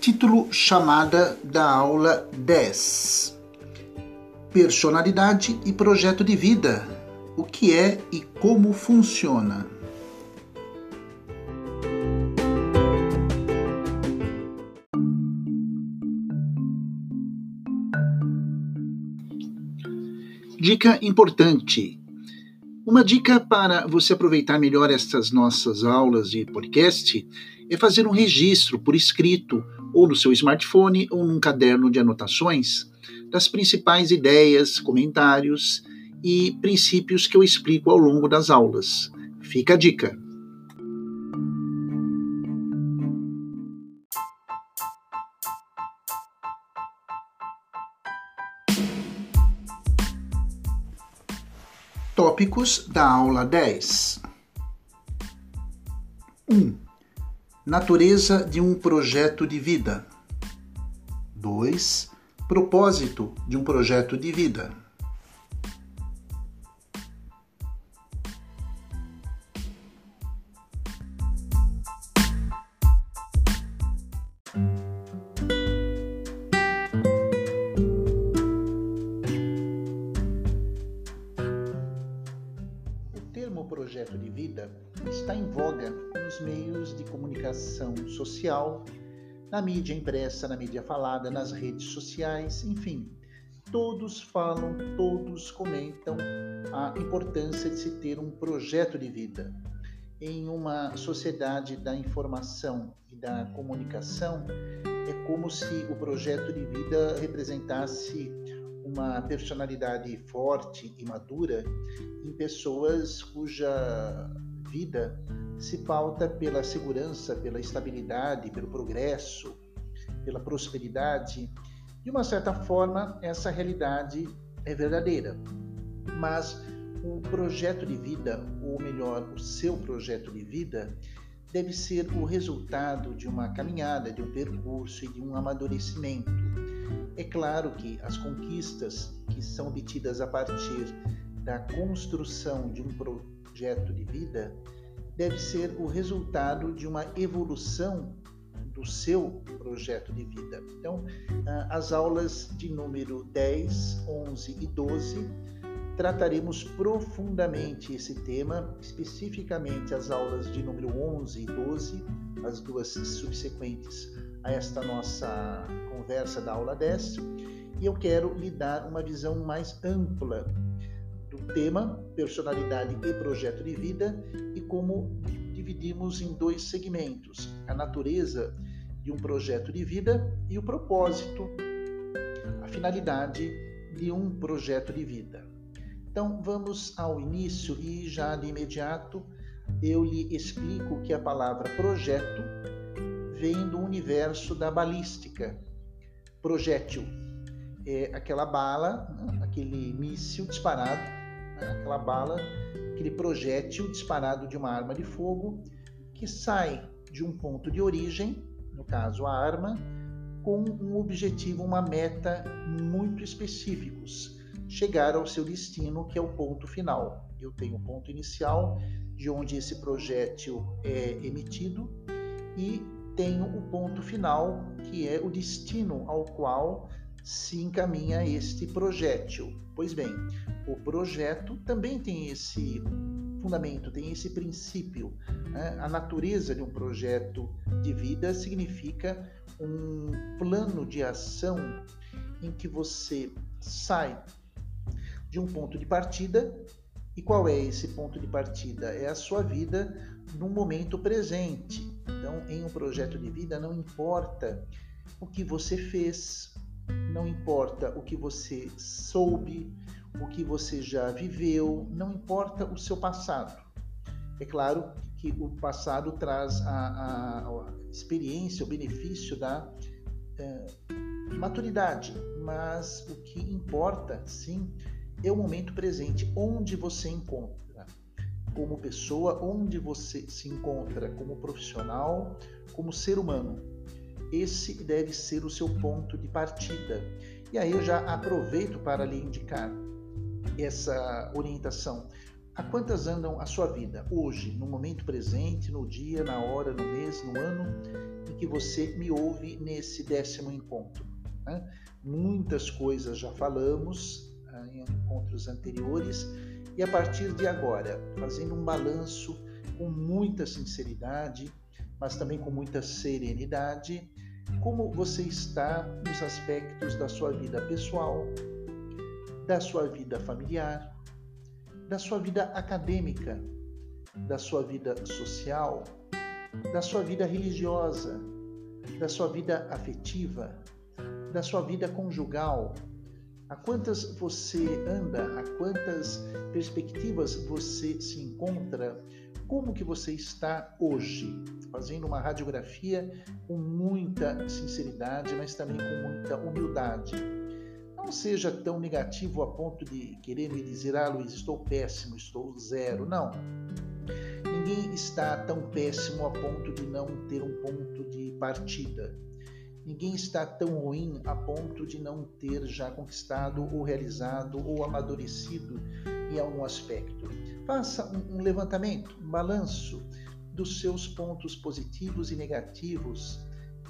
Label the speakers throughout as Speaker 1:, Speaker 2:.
Speaker 1: Título chamada da aula 10: Personalidade e projeto de vida. O que é e como funciona? Dica importante. Uma dica para você aproveitar melhor estas nossas aulas de podcast é fazer um registro por escrito, ou no seu smartphone ou num caderno de anotações, das principais ideias, comentários e princípios que eu explico ao longo das aulas. Fica a dica. Tópicos da aula 10. 1. Natureza de um projeto de vida. 2. Propósito de um projeto de vida. Projeto de vida está em voga nos meios de comunicação social, na mídia impressa, na mídia falada, nas redes sociais, enfim. Todos falam, todos comentam a importância de se ter um projeto de vida. Em uma sociedade da informação e da comunicação, é como se o projeto de vida representasse uma personalidade forte e madura em pessoas cuja vida se pauta pela segurança, pela estabilidade, pelo progresso, pela prosperidade. De uma certa forma, essa realidade é verdadeira. Mas o projeto de vida, ou melhor, o seu projeto de vida, deve ser o resultado de uma caminhada, de um percurso e de um amadurecimento é claro que as conquistas que são obtidas a partir da construção de um projeto de vida deve ser o resultado de uma evolução do seu projeto de vida. Então, ah, as aulas de número 10, 11 e 12 trataremos profundamente esse tema, especificamente as aulas de número 11 e 12, as duas subsequentes a esta nossa conversa da aula 10 e eu quero lhe dar uma visão mais ampla do tema personalidade e projeto de vida e como dividimos em dois segmentos: a natureza de um projeto de vida e o propósito, a finalidade de um projeto de vida. Então vamos ao início e já de imediato eu lhe explico que a palavra projeto vem do universo da balística. Projétil é aquela bala, né, aquele míssil disparado, né, aquela bala, aquele projétil disparado de uma arma de fogo que sai de um ponto de origem, no caso a arma, com um objetivo, uma meta muito específicos, chegar ao seu destino, que é o ponto final. Eu tenho o ponto inicial, de onde esse projétil é emitido, e tenho o ponto final, que é o destino ao qual se encaminha este projétil. Pois bem, o projeto também tem esse fundamento, tem esse princípio. Né? A natureza de um projeto de vida significa um plano de ação em que você sai de um ponto de partida. E qual é esse ponto de partida? É a sua vida no momento presente. Então, em um projeto de vida, não importa o que você fez, não importa o que você soube, o que você já viveu, não importa o seu passado. É claro que o passado traz a, a, experiência, o benefício da é, maturidade, mas o que importa, sim, é o momento presente, onde você encontra como pessoa, onde você se encontra como profissional, como ser humano. Esse deve ser o seu ponto de partida. E aí eu já aproveito para lhe indicar essa orientação. A quantas andam a sua vida hoje, no momento presente, no dia, na hora, no mês, no ano em que você me ouve nesse décimo encontro? Né? Muitas coisas já falamos ah, em encontros anteriores e a partir de agora, fazendo um balanço com muita sinceridade, mas também com muita serenidade, como você está nos aspectos da sua vida pessoal, da sua vida familiar, da sua vida acadêmica, da sua vida social, da sua vida religiosa, da sua vida afetiva, da sua vida conjugal. A quantas você anda, a quantas perspectivas você se encontra, como que você está hoje, fazendo uma radiografia com muita sinceridade, mas também com muita humildade não seja tão negativo a ponto de querer me dizer, ah, Luiz, estou péssimo, estou zero. Não. Ninguém está tão péssimo a ponto de não ter um ponto de partida. Ninguém está tão ruim a ponto de não ter já conquistado ou realizado ou amadurecido em algum aspecto. Faça um, levantamento, um balanço dos seus pontos positivos e negativos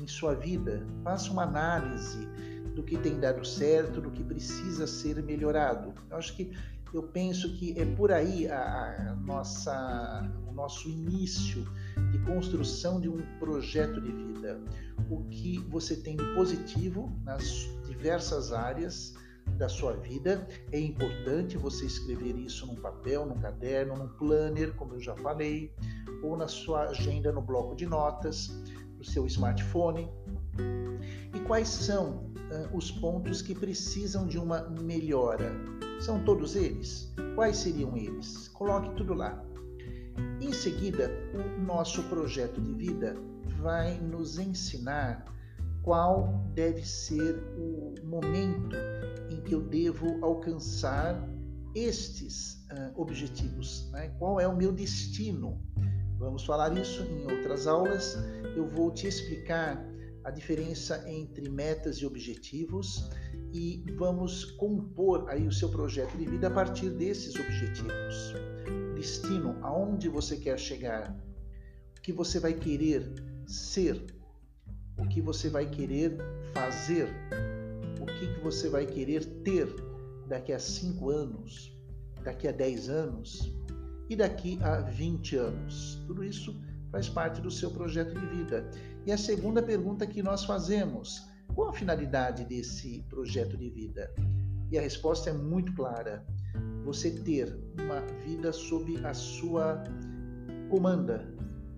Speaker 1: em sua vida. Faça uma análise do que tem dado certo, do que precisa ser melhorado. Eu acho que eu penso que é por aí a, a nossa, o nosso início de construção de um projeto de vida. O que você tem de positivo nas diversas áreas da sua vida. É importante você escrever isso num papel, num caderno, num planner, como eu já falei, ou na sua agenda no bloco de notas, no seu smartphone. E quais são uh, os pontos que precisam de uma melhora? São todos eles? Quais seriam eles? Coloque tudo lá. Em seguida, o nosso projeto de vida vai nos ensinar qual deve ser o momento em que eu devo alcançar estes uh, objetivos, né? qual é o meu destino. Vamos falar isso em outras aulas. Eu vou te explicar a diferença entre metas e objetivos e vamos compor aí o seu projeto de vida a partir desses objetivos. Destino, aonde você quer chegar, o que você vai querer ser, o que você vai querer fazer, o que, que você vai querer ter daqui a 5 anos, daqui a 10 anos e daqui a 20 anos. Tudo isso faz parte do seu projeto de vida. E a segunda pergunta que nós fazemos: qual a finalidade desse projeto de vida? E a resposta é muito clara: você ter uma vida sob a sua comanda,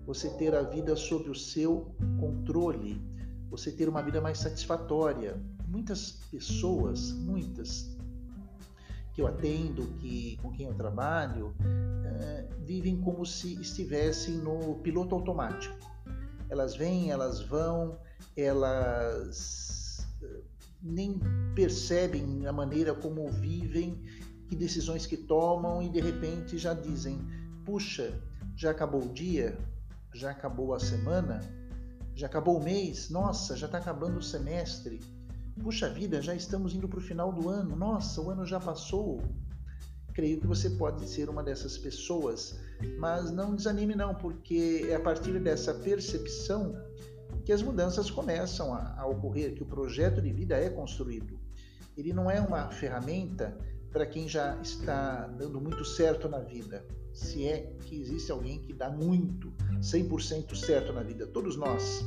Speaker 1: você ter a vida sob o seu controle, você ter uma vida mais satisfatória. Muitas pessoas, muitas que eu atendo, que, com quem eu trabalho, é, vivem como se estivessem no piloto automático. Elas vêm, elas vão, elas nem percebem a maneira como vivem, que decisões que tomam e de repente já dizem: puxa, já acabou o dia, já acabou a semana, já acabou o mês, nossa, já está acabando o semestre, puxa vida, já estamos indo para o final do ano, nossa, o ano já passou. Creio que você pode ser uma dessas pessoas, mas não desanime não, porque é a partir dessa percepção que as mudanças começam a, a ocorrer, que o projeto de vida é construído. Ele não é uma ferramenta para quem já está dando muito certo na vida. Se é que existe alguém que dá muito, 100% certo na vida, todos nós,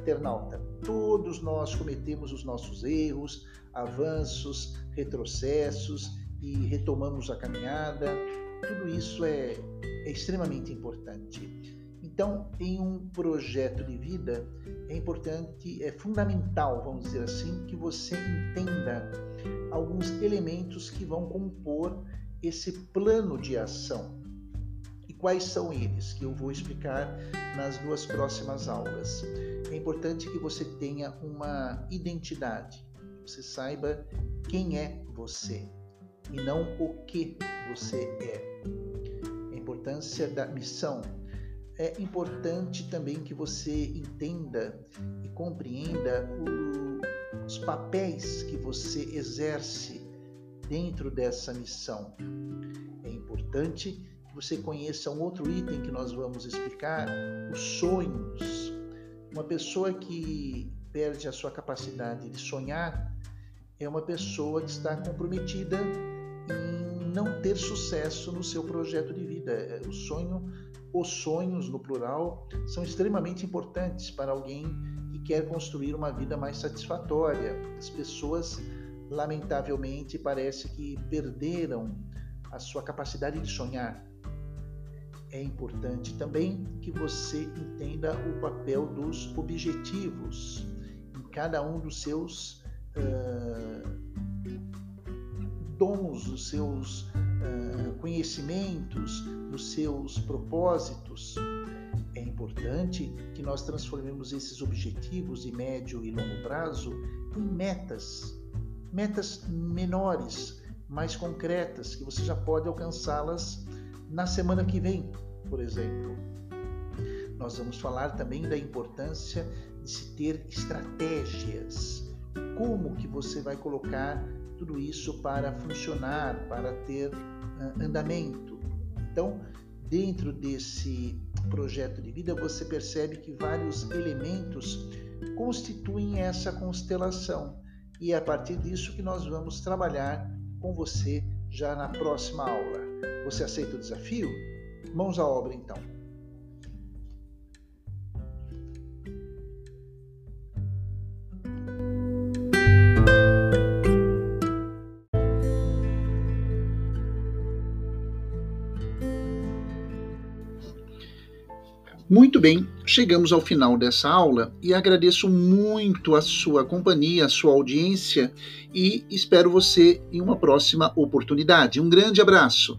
Speaker 1: internauta, todos nós cometemos os nossos erros, avanços, retrocessos e retomamos a caminhada. Tudo isso é, é extremamente importante. Então, em um projeto de vida, é importante, é fundamental, vamos dizer assim, que você entenda alguns elementos que vão compor esse plano de ação. E quais são eles? Que eu vou explicar nas duas próximas aulas. É importante que você tenha uma identidade, você saiba quem é você e não o que você é. A importância da missão. É importante também que você entenda e compreenda o, os papéis que você exerce dentro dessa missão. É importante você conheça um outro item que nós vamos explicar, os sonhos. Uma pessoa que perde a sua capacidade de sonhar é uma pessoa que está comprometida em não ter sucesso no seu projeto de vida. É, o sonho, os sonhos no plural, são extremamente importantes para alguém que quer construir uma vida mais satisfatória. As pessoas, lamentavelmente, parece que perderam a sua capacidade de sonhar. É importante também que você entenda o papel dos objetivos em cada um dos seus uh, dons, os seus uh, conhecimentos, nos seus propósitos. É importante que nós transformemos esses objetivos de médio e longo prazo em metas, metas menores, mais concretas, que você já pode alcançá-las na semana que vem, por exemplo. Nós vamos falar também da importância de se ter estratégias. Como que você vai colocar tudo isso para funcionar, para ter uh, andamento. Então, dentro desse projeto de vida, você percebe que vários elementos constituem essa constelação. E é a partir disso que nós vamos trabalhar com você já na próxima aula. Você aceita o desafio? Mãos à obra então. Muito bem, chegamos ao final dessa aula e agradeço muito a sua companhia, a sua audiência e espero você em uma próxima oportunidade. Um grande abraço.